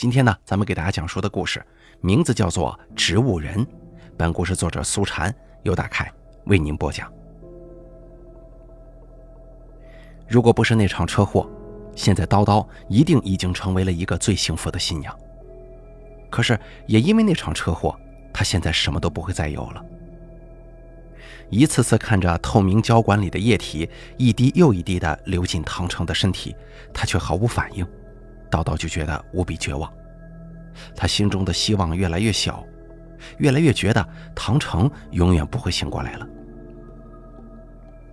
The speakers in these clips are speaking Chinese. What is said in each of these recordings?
今天呢，咱们给大家讲述的故事名字叫做《植物人》。本故事作者苏禅由大凯为您播讲。如果不是那场车祸，现在叨叨一定已经成为了一个最幸福的新娘。可是也因为那场车祸，他现在什么都不会再有了。一次次看着透明胶管里的液体一滴又一滴的流进唐城的身体，他却毫无反应。叨叨就觉得无比绝望，他心中的希望越来越小，越来越觉得唐城永远不会醒过来了。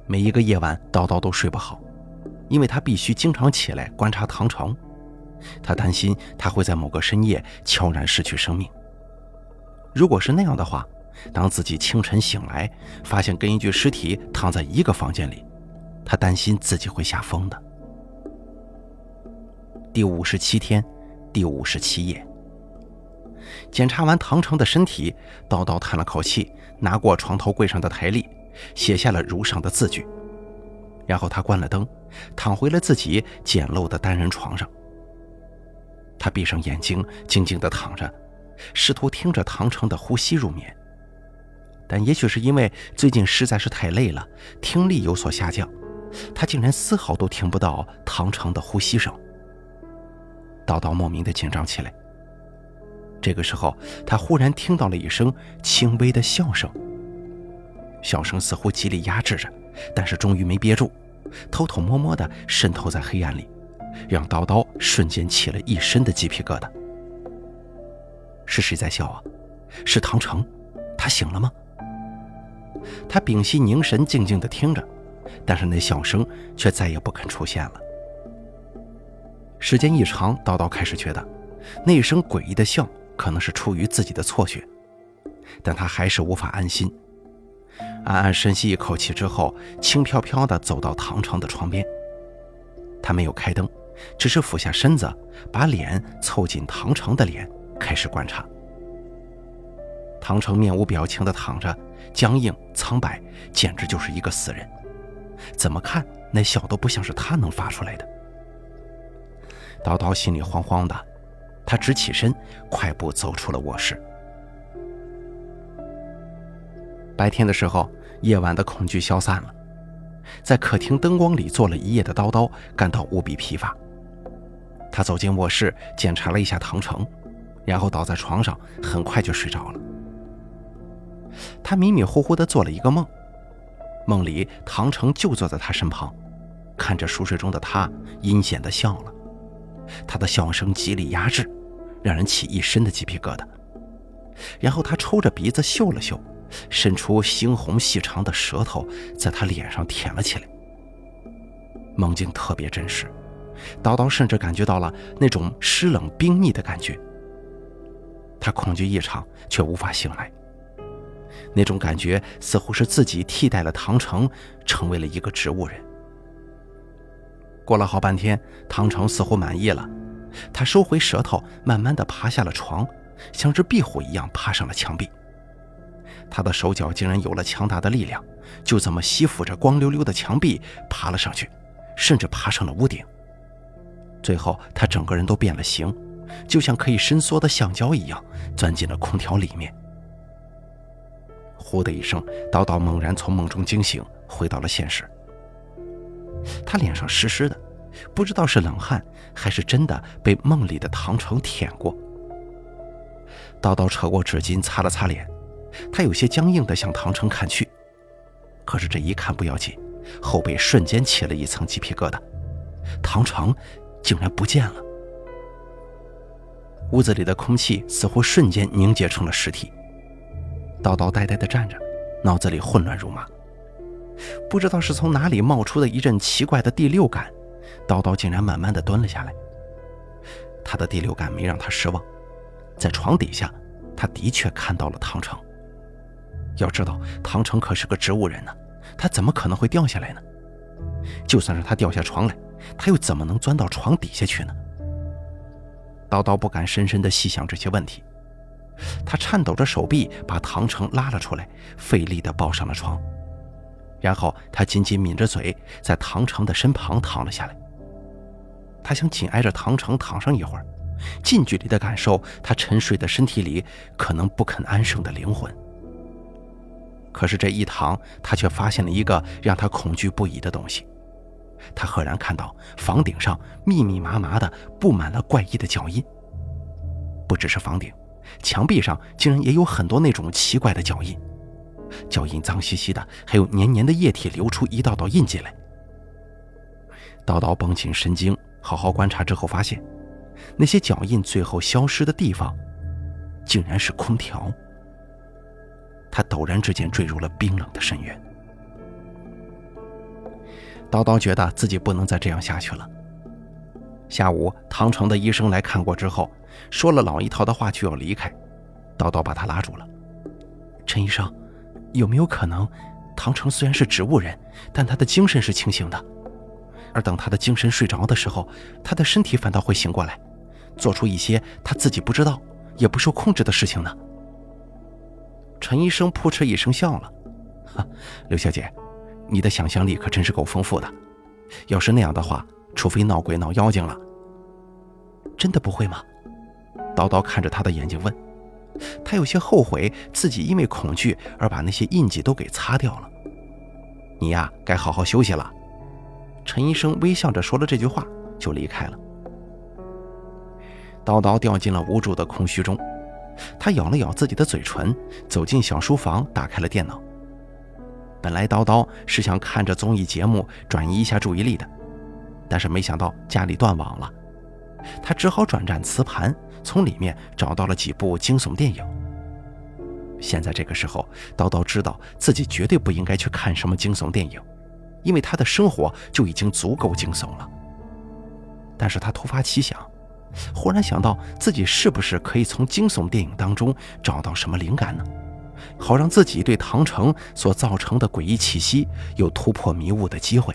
每一个夜晚，叨叨都睡不好，因为他必须经常起来观察唐城，他担心他会在某个深夜悄然失去生命。如果是那样的话，当自己清晨醒来，发现跟一具尸体躺在一个房间里，他担心自己会吓疯的。第五十七天，第五十七夜。检查完唐城的身体，叨叨叹了口气，拿过床头柜上的台历，写下了如上的字句。然后他关了灯，躺回了自己简陋的单人床上。他闭上眼睛，静静地躺着，试图听着唐城的呼吸入眠。但也许是因为最近实在是太累了，听力有所下降，他竟然丝毫都听不到唐城的呼吸声。叨叨莫名的紧张起来。这个时候，他忽然听到了一声轻微的笑声。笑声似乎极力压制着，但是终于没憋住，偷偷摸摸的渗透在黑暗里，让叨叨瞬间起了一身的鸡皮疙瘩。是谁在笑啊？是唐城？他醒了吗？他屏息凝神，静静的听着，但是那笑声却再也不肯出现了。时间一长，叨叨开始觉得，那声诡异的笑可能是出于自己的错觉，但他还是无法安心。暗暗深吸一口气之后，轻飘飘地走到唐城的床边。他没有开灯，只是俯下身子，把脸凑近唐城的脸，开始观察。唐城面无表情地躺着，僵硬苍白，简直就是一个死人。怎么看那笑都不像是他能发出来的。叨叨心里慌慌的，他直起身，快步走出了卧室。白天的时候，夜晚的恐惧消散了，在客厅灯光里坐了一夜的叨叨感到无比疲乏。他走进卧室，检查了一下唐城，然后倒在床上，很快就睡着了。他迷迷糊糊的做了一个梦，梦里唐城就坐在他身旁，看着熟睡中的他，阴险的笑了。他的笑声极力压制，让人起一身的鸡皮疙瘩。然后他抽着鼻子嗅了嗅，伸出猩红细长的舌头，在他脸上舔了起来。梦境特别真实，叨叨甚至感觉到了那种湿冷冰腻的感觉。他恐惧异常，却无法醒来。那种感觉似乎是自己替代了唐城，成为了一个植物人。过了好半天，唐城似乎满意了，他收回舌头，慢慢的爬下了床，像只壁虎一样爬上了墙壁。他的手脚竟然有了强大的力量，就这么吸附着光溜溜的墙壁爬了上去，甚至爬上了屋顶。最后，他整个人都变了形，就像可以伸缩的橡胶一样，钻进了空调里面。呼的一声，叨叨猛然从梦中惊醒，回到了现实。他脸上湿湿的，不知道是冷汗还是真的被梦里的唐城舔过。叨叨扯过纸巾擦了擦脸，他有些僵硬的向唐城看去。可是这一看不要紧，后背瞬间起了一层鸡皮疙瘩，唐城竟然不见了。屋子里的空气似乎瞬间凝结成了实体。叨叨呆呆地站着，脑子里混乱如麻。不知道是从哪里冒出的一阵奇怪的第六感，叨叨竟然慢慢的蹲了下来。他的第六感没让他失望，在床底下，他的确看到了唐城。要知道，唐城可是个植物人呢，他怎么可能会掉下来呢？就算是他掉下床来，他又怎么能钻到床底下去呢？叨叨不敢深深的细想这些问题，他颤抖着手臂把唐城拉了出来，费力的抱上了床。然后他紧紧抿着嘴，在唐城的身旁躺了下来。他想紧挨着唐城躺上一会儿，近距离的感受他沉睡的身体里可能不肯安生的灵魂。可是这一躺，他却发现了一个让他恐惧不已的东西。他赫然看到房顶上密密麻麻的布满了怪异的脚印。不只是房顶，墙壁上竟然也有很多那种奇怪的脚印。脚印脏兮兮的，还有黏黏的液体流出一道道印记来。刀刀绷紧神经，好好观察之后，发现那些脚印最后消失的地方，竟然是空调。他陡然之间坠入了冰冷的深渊。叨叨觉得自己不能再这样下去了。下午，唐城的医生来看过之后，说了老一套的话就要离开。叨叨把他拉住了：“陈医生。”有没有可能，唐城虽然是植物人，但他的精神是清醒的，而等他的精神睡着的时候，他的身体反倒会醒过来，做出一些他自己不知道、也不受控制的事情呢？陈医生扑哧一声笑了：“哈，刘小姐，你的想象力可真是够丰富的。要是那样的话，除非闹鬼闹妖精了。真的不会吗？”叨叨看着他的眼睛问。他有些后悔自己因为恐惧而把那些印记都给擦掉了。你呀，该好好休息了。陈医生微笑着说了这句话，就离开了。叨叨掉进了无助的空虚中，他咬了咬自己的嘴唇，走进小书房，打开了电脑。本来叨叨是想看着综艺节目转移一下注意力的，但是没想到家里断网了，他只好转战磁盘。从里面找到了几部惊悚电影。现在这个时候，叨叨知道自己绝对不应该去看什么惊悚电影，因为他的生活就已经足够惊悚了。但是他突发奇想，忽然想到自己是不是可以从惊悚电影当中找到什么灵感呢？好让自己对唐城所造成的诡异气息有突破迷雾的机会。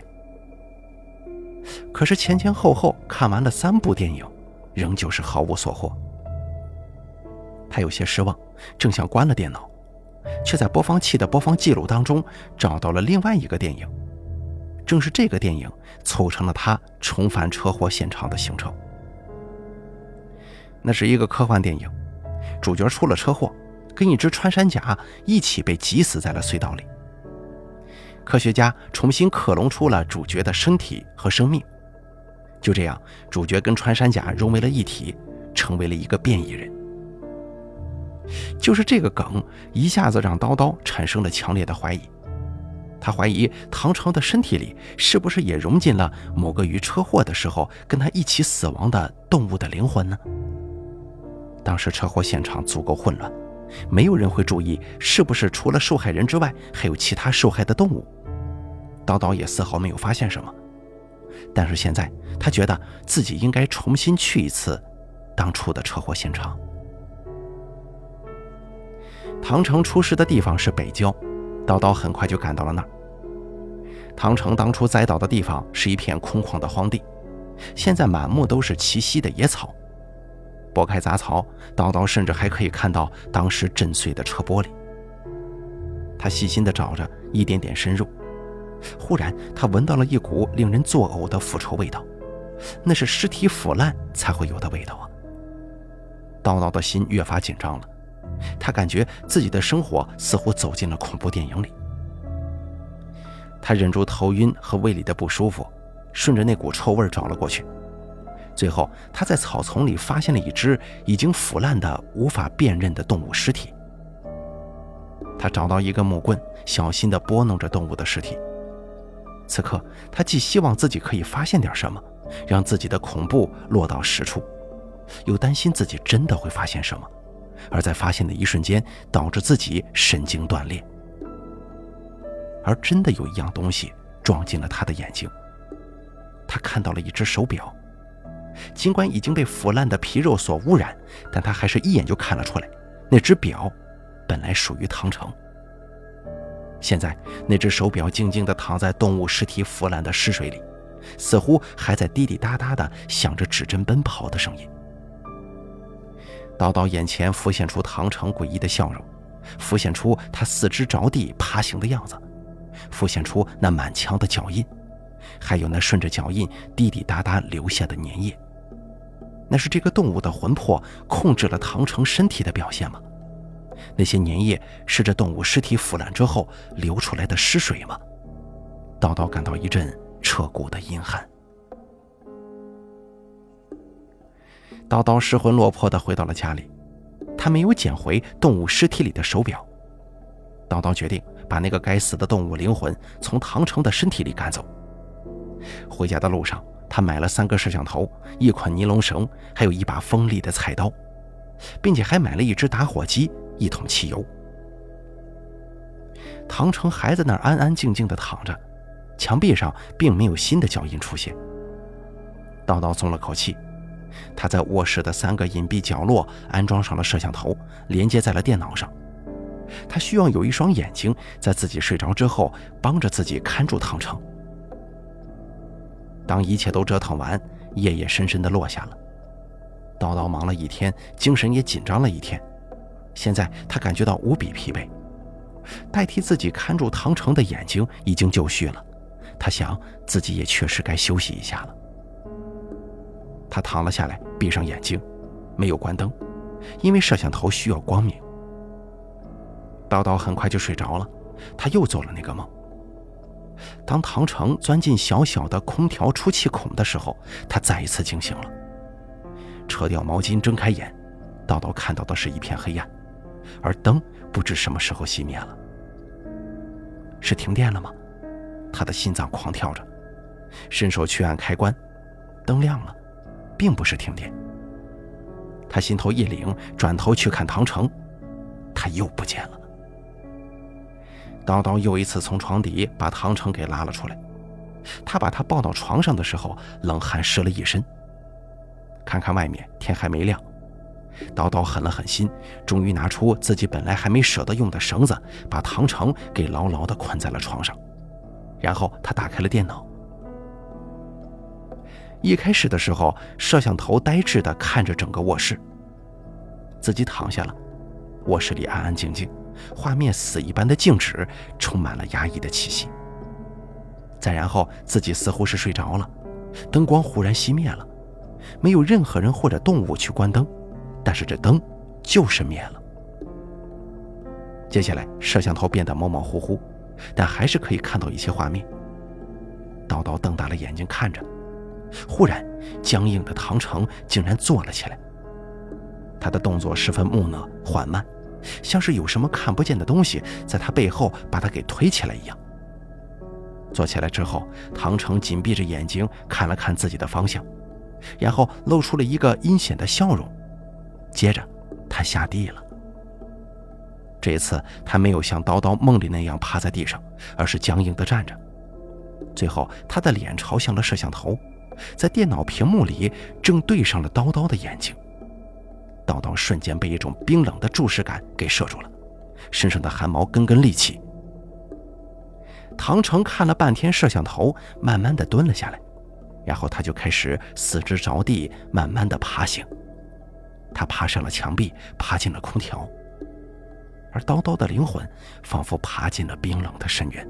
可是前前后后看完了三部电影。仍旧是毫无所获，他有些失望，正想关了电脑，却在播放器的播放记录当中找到了另外一个电影。正是这个电影促成了他重返车祸现场的行程。那是一个科幻电影，主角出了车祸，跟一只穿山甲一起被挤死在了隧道里。科学家重新克隆出了主角的身体和生命。就这样，主角跟穿山甲融为了一体，成为了一个变异人。就是这个梗，一下子让叨叨产生了强烈的怀疑。他怀疑唐城的身体里是不是也融进了某个于车祸的时候跟他一起死亡的动物的灵魂呢？当时车祸现场足够混乱，没有人会注意是不是除了受害人之外还有其他受害的动物。叨叨也丝毫没有发现什么。但是现在，他觉得自己应该重新去一次当初的车祸现场。唐城出事的地方是北郊，叨叨很快就赶到了那儿。唐城当初栽倒的地方是一片空旷的荒地，现在满目都是齐膝的野草。拨开杂草，叨叨甚至还可以看到当时震碎的车玻璃。他细心地找着，一点点深入。忽然，他闻到了一股令人作呕的腐臭味道，那是尸体腐烂才会有的味道啊！叨叨的心越发紧张了，他感觉自己的生活似乎走进了恐怖电影里。他忍住头晕和胃里的不舒服，顺着那股臭味找了过去。最后，他在草丛里发现了一只已经腐烂的、无法辨认的动物尸体。他找到一根木棍，小心地拨弄着动物的尸体。此刻，他既希望自己可以发现点什么，让自己的恐怖落到实处，又担心自己真的会发现什么，而在发现的一瞬间导致自己神经断裂。而真的有一样东西撞进了他的眼睛，他看到了一只手表，尽管已经被腐烂的皮肉所污染，但他还是一眼就看了出来，那只表本来属于唐城。现在，那只手表静静地躺在动物尸体腐烂的尸水里，似乎还在滴滴答答地响着指针奔跑的声音。叨叨眼前浮现出唐城诡异的笑容，浮现出他四肢着地爬行的样子，浮现出那满墙的脚印，还有那顺着脚印滴滴答答留下的粘液。那是这个动物的魂魄控制了唐城身体的表现吗？那些粘液是这动物尸体腐烂之后流出来的尸水吗？叨叨感到一阵彻骨的阴寒。叨叨失魂落魄地回到了家里，他没有捡回动物尸体里的手表。叨叨决定把那个该死的动物灵魂从唐城的身体里赶走。回家的路上，他买了三个摄像头、一捆尼龙绳，还有一把锋利的菜刀，并且还买了一只打火机、一桶汽油。唐城还在那儿安安静静地躺着，墙壁上并没有新的脚印出现。叨叨松了口气，他在卧室的三个隐蔽角落安装上了摄像头，连接在了电脑上。他需要有一双眼睛，在自己睡着之后，帮着自己看住唐城。当一切都折腾完，夜夜深深地落下了。叨叨忙了一天，精神也紧张了一天，现在他感觉到无比疲惫。代替自己看住唐城的眼睛已经就绪了，他想自己也确实该休息一下了。他躺了下来，闭上眼睛，没有关灯，因为摄像头需要光明。叨叨很快就睡着了，他又做了那个梦。当唐城钻进小小的空调出气孔的时候，他再一次惊醒了。扯掉毛巾，睁开眼，叨叨看到的是一片黑暗，而灯不知什么时候熄灭了。是停电了吗？他的心脏狂跳着，伸手去按开关，灯亮了，并不是停电。他心头一凛，转头去看唐城，他又不见了。叨叨又一次从床底把唐城给拉了出来，他把他抱到床上的时候，冷汗湿了一身。看看外面，天还没亮。叨叨狠了狠心，终于拿出自己本来还没舍得用的绳子，把唐城给牢牢地捆在了床上。然后他打开了电脑。一开始的时候，摄像头呆滞地看着整个卧室。自己躺下了，卧室里安安静静。画面死一般的静止，充满了压抑的气息。再然后，自己似乎是睡着了，灯光忽然熄灭了，没有任何人或者动物去关灯，但是这灯就是灭了。接下来，摄像头变得模模糊糊，但还是可以看到一些画面。叨叨瞪大了眼睛看着，忽然，僵硬的唐城竟然坐了起来，他的动作十分木讷缓慢。像是有什么看不见的东西在他背后把他给推起来一样。坐起来之后，唐城紧闭着眼睛看了看自己的方向，然后露出了一个阴险的笑容。接着，他下地了。这次他没有像叨叨梦里那样趴在地上，而是僵硬地站着。最后，他的脸朝向了摄像头，在电脑屏幕里正对上了叨叨的眼睛。叨叨瞬间被一种冰冷的注视感给射住了，身上的汗毛根根立起。唐城看了半天摄像头，慢慢的蹲了下来，然后他就开始四肢着地，慢慢的爬行。他爬上了墙壁，爬进了空调，而叨叨的灵魂仿佛爬进了冰冷的深渊。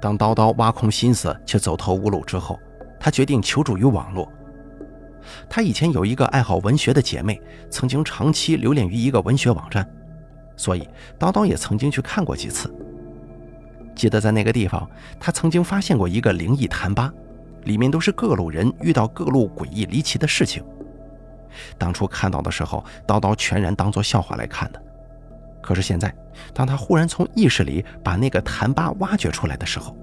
当叨叨挖空心思却走投无路之后，他决定求助于网络。他以前有一个爱好文学的姐妹，曾经长期留恋于一个文学网站，所以叨叨也曾经去看过几次。记得在那个地方，他曾经发现过一个灵异谈吧，里面都是各路人遇到各路诡异离奇的事情。当初看到的时候，叨叨全然当作笑话来看的。可是现在，当他忽然从意识里把那个谈吧挖掘出来的时候，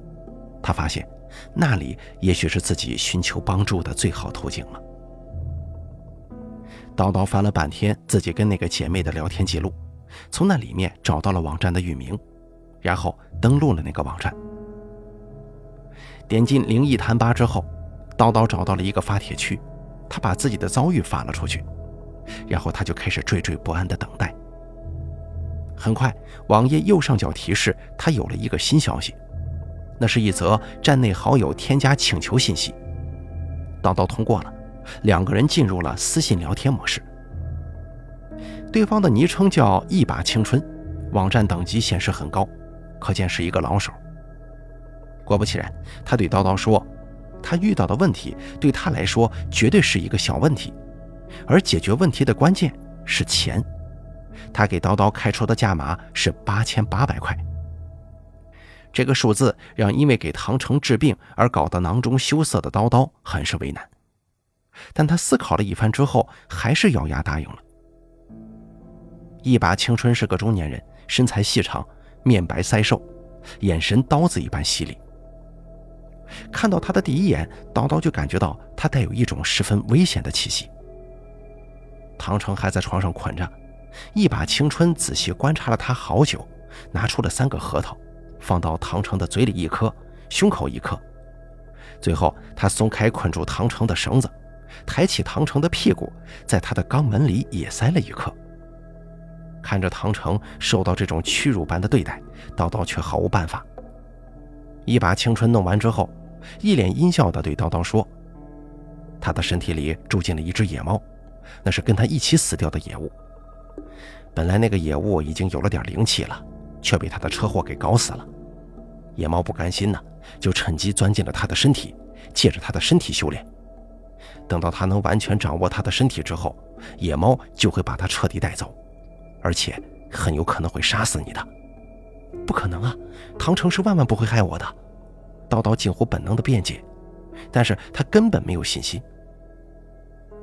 他发现那里也许是自己寻求帮助的最好途径了。叨叨翻了半天自己跟那个姐妹的聊天记录，从那里面找到了网站的域名，然后登录了那个网站。点进灵异谈吧之后，叨叨找到了一个发帖区，他把自己的遭遇发了出去，然后他就开始惴惴不安的等待。很快，网页右上角提示他有了一个新消息，那是一则站内好友添加请求信息。叨叨通过了。两个人进入了私信聊天模式。对方的昵称叫“一把青春”，网站等级显示很高，可见是一个老手。果不其然，他对叨叨说：“他遇到的问题对他来说绝对是一个小问题，而解决问题的关键是钱。他给叨叨开出的价码是八千八百块。这个数字让因为给唐成治病而搞得囊中羞涩的叨叨很是为难，但他思考了一番之后，还是咬牙答应了。一把青春是个中年人，身材细长，面白腮瘦，眼神刀子一般犀利。看到他的第一眼，叨叨就感觉到他带有一种十分危险的气息。唐成还在床上捆着，一把青春仔细观察了他好久，拿出了三个核桃。放到唐成的嘴里一颗，胸口一颗，最后他松开捆住唐成的绳子，抬起唐成的屁股，在他的肛门里也塞了一颗。看着唐城受到这种屈辱般的对待，叨叨却毫无办法。一把青春弄完之后，一脸阴笑地对叨叨说：“他的身体里住进了一只野猫，那是跟他一起死掉的野物。本来那个野物已经有了点灵气了。”却被他的车祸给搞死了。野猫不甘心呢，就趁机钻进了他的身体，借着他的身体修炼。等到他能完全掌握他的身体之后，野猫就会把他彻底带走，而且很有可能会杀死你的。不可能啊，唐城是万万不会害我的。叨叨近乎本能的辩解，但是他根本没有信心。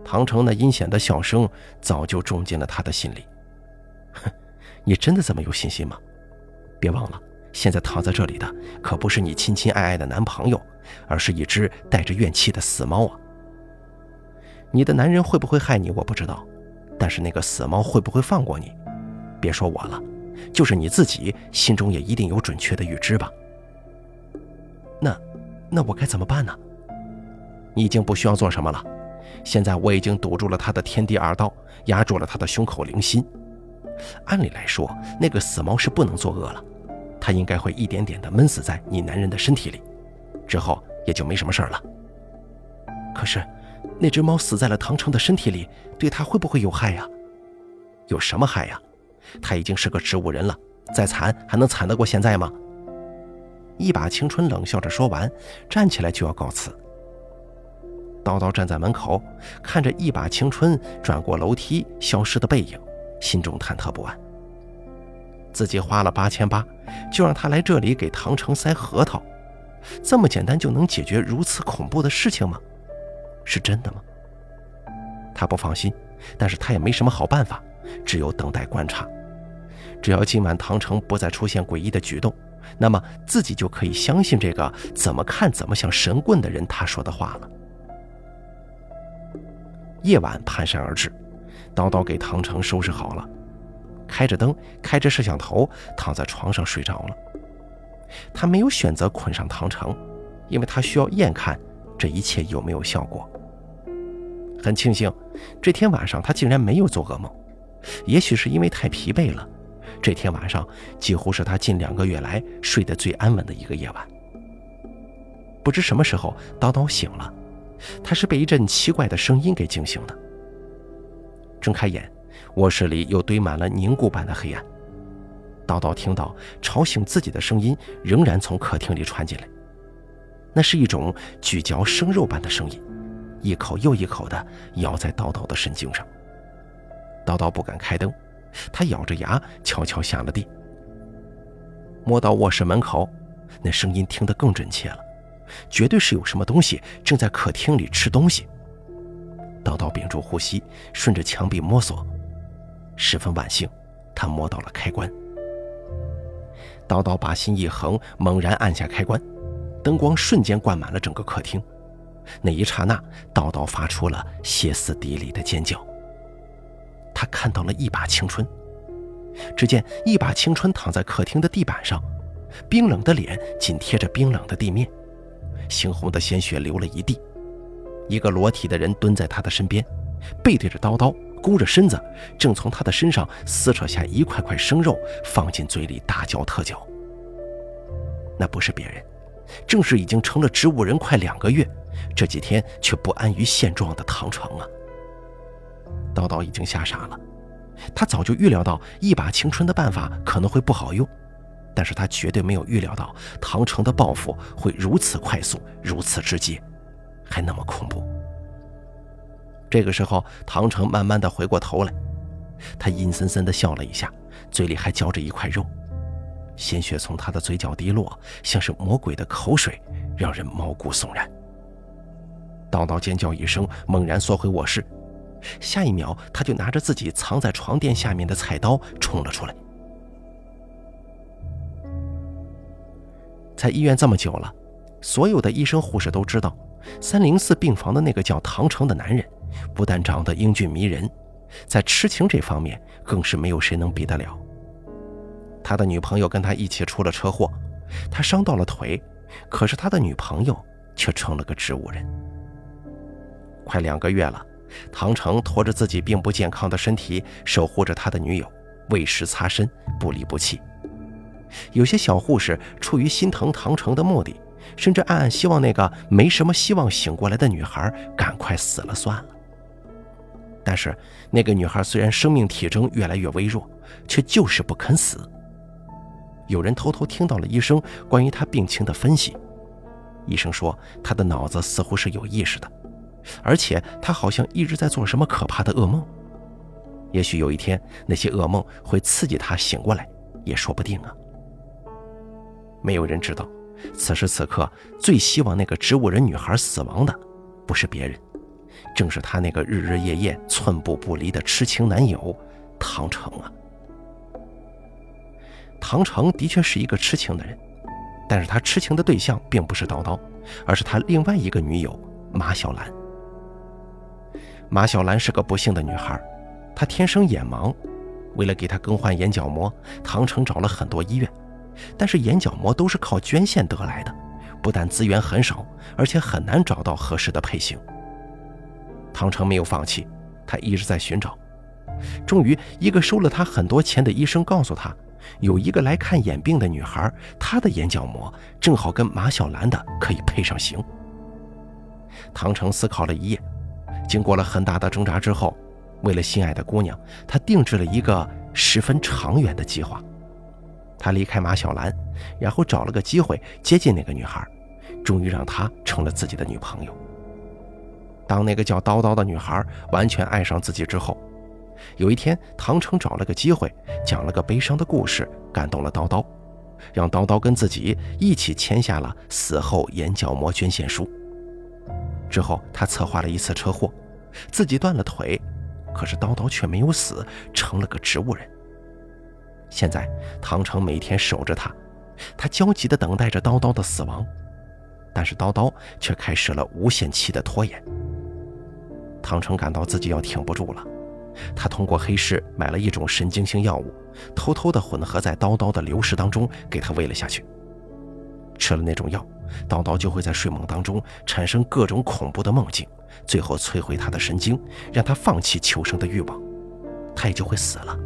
唐城那阴险的笑声早就种进了他的心里。哼，你真的这么有信心吗？别忘了，现在躺在这里的可不是你亲亲爱爱的男朋友，而是一只带着怨气的死猫啊！你的男人会不会害你，我不知道，但是那个死猫会不会放过你？别说我了，就是你自己心中也一定有准确的预知吧？那，我该怎么办呢？你已经不需要做什么了，现在我已经堵住了他的天地二道，压住了他的胸口灵心。按理来说，那个死猫是不能作恶了，它应该会一点点的闷死在你男人的身体里，之后也就没什么事儿了。可是，那只猫死在了唐城的身体里，对他会不会有害呀？有什么害呀？他已经是个植物人了，再惨还能惨得过现在吗？一把青春冷笑着说完，站起来就要告辞。叨叨站在门口，看着一把青春转过楼梯消失的背影。心中忐忑不安。自己花了八千八，就让他来这里给唐城塞核桃，这么简单就能解决如此恐怖的事情吗？是真的吗？他不放心，但是他也没什么好办法，只有等待观察。只要今晚唐城不再出现诡异的举动，那么自己就可以相信这个怎么看怎么像神棍的人他说的话了。夜晚蹒跚而至。叨叨给唐城收拾好了，开着灯，开着摄像头，躺在床上睡着了。他没有选择捆上唐城，因为他需要验看这一切有没有效果。很庆幸，这天晚上他竟然没有做噩梦。也许是因为太疲惫了，这天晚上几乎是他近两个月来睡得最安稳的一个夜晚。不知什么时候，叨叨醒了，他是被一阵奇怪的声音给惊醒的。睁开眼，卧室里又堆满了凝固般的黑暗。叨叨听到吵醒自己的声音仍然从客厅里传进来，那是一种咀嚼生肉般的声音，一口又一口地咬在叨叨的神经上。叨叨不敢开灯，他咬着牙悄悄下了地。摸到卧室门口，那声音听得更真切了，绝对是有什么东西正在客厅里吃东西。叨叨屏住呼吸，顺着墙壁摸索。十分万幸，他摸到了开关。叨叨把心一横，猛然按下开关，灯光瞬间灌满了整个客厅。那一刹那，叨叨发出了歇斯底里的尖叫。他看到了一把青春。只见一把青春躺在客厅的地板上，冰冷的脸紧贴着冰冷的地面，猩红的鲜血流了一地。一个裸体的人蹲在他的身边，背对着刀刀，弓着身子，正从他的身上撕扯下一块块生肉，放进嘴里大嚼特嚼。那不是别人，正是已经成了植物人快两个月，这几天却不安于现状的唐成啊！叨叨已经吓傻了，他早就预料到一把青春的办法可能会不好用，但是他绝对没有预料到唐城的报复会如此快速，如此直接。还那么恐怖。这个时候，唐城慢慢的回过头来，他阴森森的笑了一下，嘴里还嚼着一块肉，鲜血从他的嘴角滴落，像是魔鬼的口水，让人毛骨悚然。叨叨尖叫一声，猛然缩回卧室，下一秒，他就拿着自己藏在床垫下面的菜刀冲了出来。在医院这么久了，所有的医生护士都知道，三零四病房的那个叫唐成的男人，不但长得英俊迷人，在痴情这方面更是没有谁能比得了。他的女朋友跟他一起出了车祸，他伤到了腿，可是他的女朋友却成了个植物人。快两个月了，唐成拖着自己并不健康的身体，守护着他的女友，为食擦身，不离不弃。有些小护士出于心疼唐成的目的，甚至暗暗希望那个没什么希望醒过来的女孩赶快死了算了。但是那个女孩虽然生命体征越来越微弱，却就是不肯死。有人偷偷听到了医生关于她病情的分析，医生说她的脑子似乎是有意识的，而且他好像一直在做什么可怕的噩梦。也许有一天那些噩梦会刺激他醒过来，也说不定啊。没有人知道，此时此刻最希望那个植物人女孩死亡的，不是别人，正是他那个日日夜夜寸步不离的痴情男友唐成啊。唐成的确是一个痴情的人，但是他痴情的对象并不是叨叨，而是他另外一个女友马小兰。马小兰是个不幸的女孩，她天生眼盲，为了给她更换眼角膜，唐成找了很多医院。但是眼角膜都是靠捐献得来的，不但资源很少，而且很难找到合适的配型。唐成没有放弃，他一直在寻找。终于，一个收了他很多钱的医生告诉他，有一个来看眼病的女孩，她的眼角膜正好跟马小兰的可以配上型。唐成思考了一夜，经过了很大的挣扎之后，为了心爱的姑娘，他定制了一个十分长远的计划。他离开马小兰，然后找了个机会接近那个女孩，终于让她成了自己的女朋友。当那个叫叨叨的女孩完全爱上自己之后，有一天，唐成找了个机会讲了个悲伤的故事，感动了叨叨，让叨叨跟自己一起签下了死后眼角膜捐献书。之后，他策划了一次车祸，自己断了腿，可是刀刀却没有死，成了个植物人。现在，唐成每天守着他，他焦急地等待着刀刀的死亡，但是刀刀却开始了无限期的拖延。唐城感到自己要挺不住了，他通过黑市买了一种神经性药物，偷偷地混合在刀刀的流食当中，给他喂了下去。吃了那种药，叨叨就会在睡梦当中产生各种恐怖的梦境，最后摧毁他的神经，让他放弃求生的欲望，他也就会死了。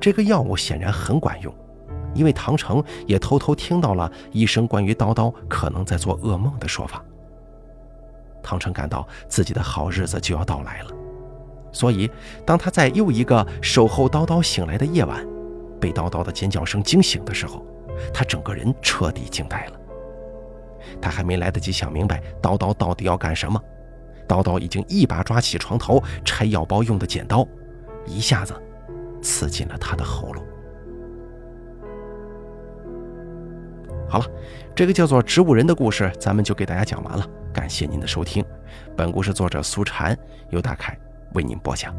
这个药物显然很管用，因为唐成也偷偷听到了医生关于叨叨可能在做噩梦的说法。唐成感到自己的好日子就要到来了，所以当他在又一个守候叨叨醒来的夜晚，被叨叨的尖叫声惊醒的时候，他整个人彻底惊呆了。他还没来得及想明白叨叨到底要干什么，叨叨已经一把抓起床头拆药包用的剪刀，一下子。刺进了他的喉咙。好了，这个叫做植物人的故事，咱们就给大家讲完了。感谢您的收听，本故事作者苏禅由大凯为您播讲。